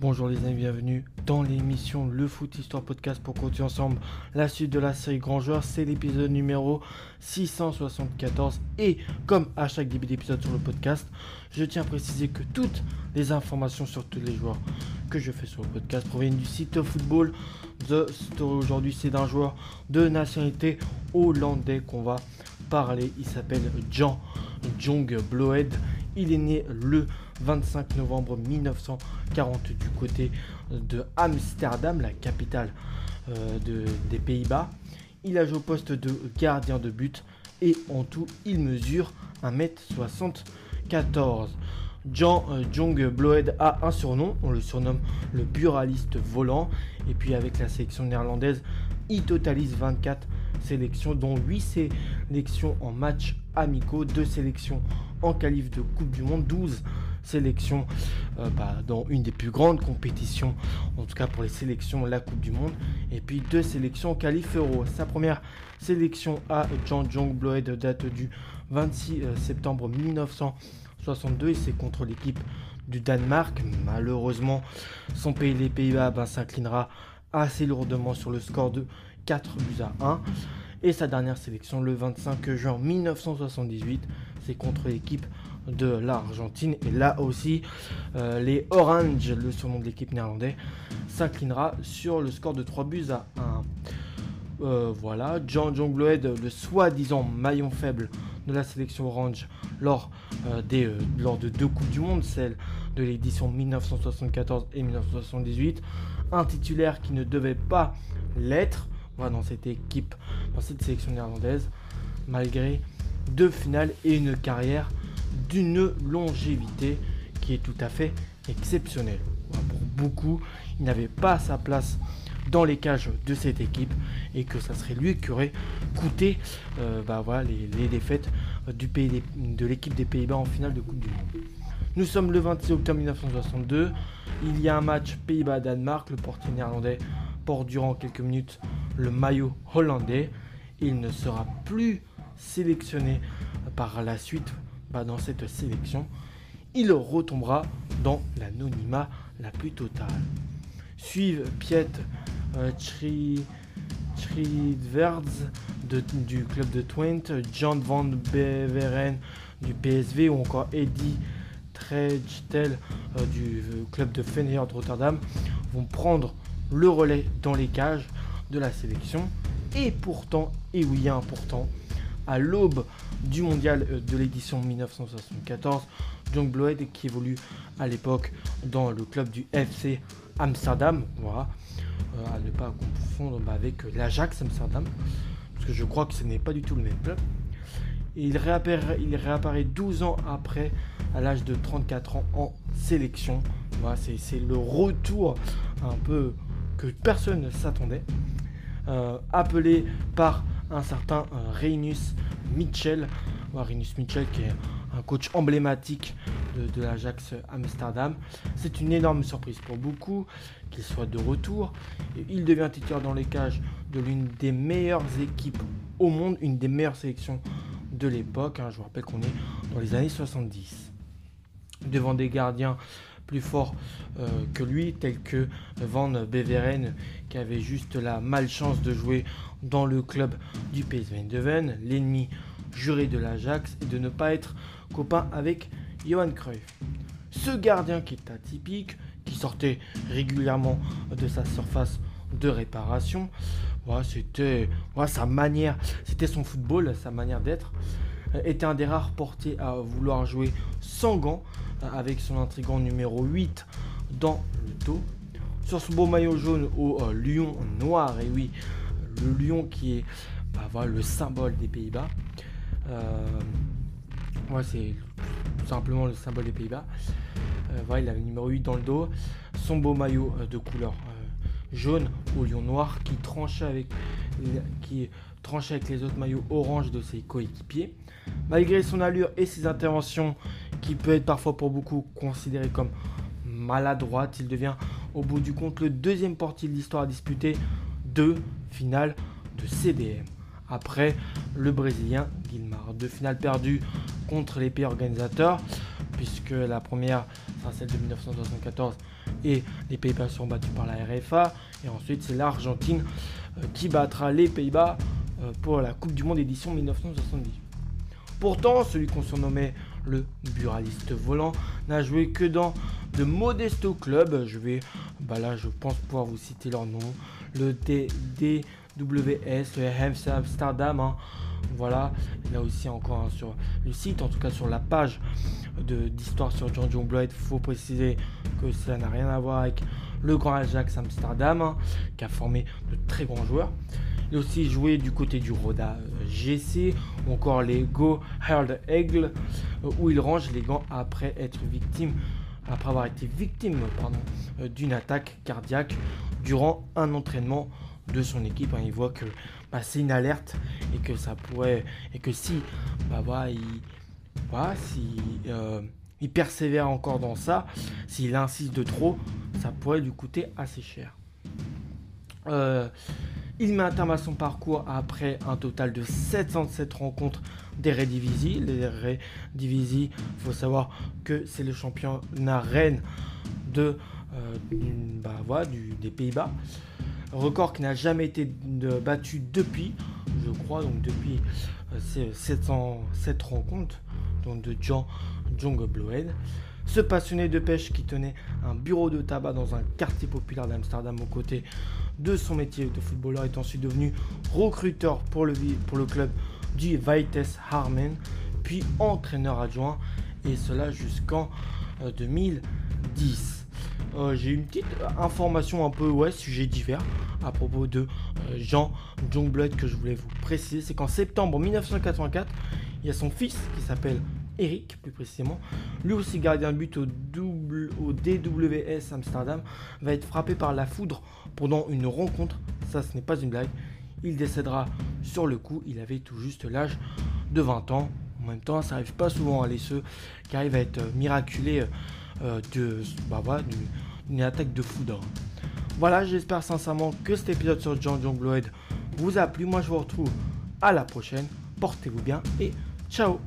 Bonjour les amis, bienvenue dans l'émission Le Foot Histoire Podcast pour continuer ensemble la suite de la série Grand Joueur. C'est l'épisode numéro 674 et comme à chaque début d'épisode sur le podcast, je tiens à préciser que toutes les informations sur tous les joueurs que je fais sur le podcast proviennent du site Football The Story. Aujourd'hui, c'est d'un joueur de nationalité hollandais qu'on va parler. Il s'appelle Jean Jong Bloed. Il est né le 25 novembre 1940 du côté de Amsterdam, la capitale euh, des Pays-Bas. Il a joué au poste de gardien de but et en tout il mesure 1m74. Jean euh, Jong Bloed a un surnom, on le surnomme le buraliste volant. Et puis avec la sélection néerlandaise, il totalise 24 sélections, dont 8 sélections en match amicaux, 2 sélections en qualif de Coupe du Monde, 12 sélections euh, bah, dans une des plus grandes compétitions, en tout cas pour les sélections, la Coupe du Monde, et puis 2 sélections en qualif euro. Sa première sélection à Jean Jong Bloed date du 26 euh, septembre 1962 et c'est contre l'équipe du Danemark. Malheureusement, son pays, les Pays-Bas, ben, s'inclinera assez lourdement sur le score de 4 buts à 1. Et sa dernière sélection le 25 juin 1978, c'est contre l'équipe de l'Argentine. Et là aussi, euh, les Orange, le surnom de l'équipe néerlandaise, s'inclinera sur le score de 3 buts à 1. Euh, voilà, Jean Jongloed, le soi-disant maillon faible de la sélection orange lors, euh, des, lors de deux Coupes du Monde, celle de l'édition 1974 et 1978. Un titulaire qui ne devait pas l'être dans cette équipe, dans cette sélection néerlandaise, malgré deux finales et une carrière d'une longévité qui est tout à fait exceptionnelle. pour beaucoup, il n'avait pas sa place dans les cages de cette équipe et que ça serait lui qui aurait coûté euh, bah, voilà, les, défaites du pays de l'équipe des Pays-Bas en finale de Coupe du Monde. Nous sommes le 26 octobre 1962. Il y a un match Pays-Bas-Danemark. Le portier néerlandais durant quelques minutes le maillot hollandais. Il ne sera plus sélectionné par la suite bah, dans cette sélection. Il retombera dans l'anonymat la plus totale. Suivent Piet euh, du club de Twente, John van Beveren du PSV ou encore Eddie Trejtel euh, du club de Feyenoord Rotterdam vont prendre le relais dans les cages de la sélection. Et pourtant, et oui, hein, pourtant, à l'aube du mondial euh, de l'édition 1974, John Bloed qui évolue à l'époque dans le club du FC Amsterdam, voilà, euh, à ne pas confondre bah, avec l'Ajax Amsterdam, parce que je crois que ce n'est pas du tout le même club. il, réapparaît, il réapparaît 12 ans après, à l'âge de 34 ans, en sélection. C'est le retour un peu que personne ne s'attendait. Euh, appelé par un certain euh, Mitchell. Reinus Mitchell qui est un coach emblématique de, l'Ajax Amsterdam. C'est une énorme surprise pour beaucoup qu'il soit de retour. Et il devient titulaire dans les cages de l'une des meilleures équipes au monde, une des meilleures sélections de l'époque. Hein. Je vous rappelle qu'on est dans les années 70. Devant des gardiens plus fort euh, que lui, tel que Van Beveren, qui avait juste la malchance de jouer dans le club du PSV Eindhoven, l'ennemi juré de l'Ajax, et de ne pas être copain avec Johan Cruyff. Ce gardien qui est atypique, qui sortait régulièrement de sa surface de réparation, c'était sa manière, c'était son football, sa manière d'être, euh, était un des rares portiers à vouloir jouer sans gants avec son intrigant numéro 8 dans le dos. Sur ce beau maillot jaune au euh, lion noir, et oui, le lion qui est bah, le symbole des Pays-Bas. Euh, c'est simplement le symbole des Pays-Bas. Euh, voilà, il a le numéro 8 dans le dos. Son beau maillot de couleur jaune au lion noir qui tranchait avec, qui tranchait avec les autres maillots orange de ses coéquipiers. Malgré son allure et ses interventions qui peut être parfois pour beaucoup considéré comme maladroite. Il devient au bout du compte le deuxième portier de l'histoire à disputer deux finales de CDM. Après le Brésilien Guilmar. Deux finales perdues contre les pays organisateurs. puisque la première sera celle de 1974 et les Pays-Bas seront battus par la RFA. Et ensuite, c'est l'Argentine qui battra les Pays-Bas pour la Coupe du Monde édition 1970. Pourtant, celui qu'on surnommait le buraliste volant n'a joué que dans de modestes clubs. Je vais, bah là, je pense pouvoir vous citer leur nom. Le DWS, le Amsterdam. Hein. Voilà, là aussi encore sur le site, en tout cas sur la page d'histoire sur John John Blood, il faut préciser que ça n'a rien à voir avec le Grand Ajax Amsterdam, hein, qui a formé de très grands joueurs. Il a aussi joué du côté du Roda euh, GC, ou encore les Go Herd Eagle, euh, où il range les gants après être victime, après avoir été victime euh, d'une attaque cardiaque durant un entraînement de son équipe. Hein. Il voit que bah, c'est une alerte et que ça pourrait et que si bah il, si il persévère encore dans ça, s'il insiste de trop, ça pourrait lui coûter assez cher. Il met un terme à son parcours après un total de 707 rencontres des Redivisie. Les Redivisie, il faut savoir que c'est le championnat reine euh, bah, des Pays-Bas. Record qui n'a jamais été battu depuis, je crois, donc depuis euh, ces 707 rencontres donc de Jean Jong Bloed. Ce passionné de pêche qui tenait un bureau de tabac dans un quartier populaire d'Amsterdam aux côtés de son métier de footballeur est ensuite devenu recruteur pour le, club du Vitesse Harmen, puis entraîneur adjoint, et cela jusqu'en 2010. Euh, euh, j'ai une petite information un peu ouais, sujet divers à propos de euh, Jean Jongblood que je voulais vous préciser. C'est qu'en septembre 1984, il y a son fils qui s'appelle Eric plus précisément, lui aussi gardien de but au, DWS Amsterdam, va être frappé par la foudre pendant une rencontre. Ça, ce n'est pas une blague. Il décédera sur le coup. Il avait tout juste l'âge de 20 ans. En même temps, ça n'arrive pas souvent à les ceux qui arrivent à être miraculés euh, de, bah d'une attaque de foudre. Voilà, j'espère sincèrement que cet épisode sur John John vous a plu. Moi, je vous retrouve à la prochaine. Portez-vous bien et ciao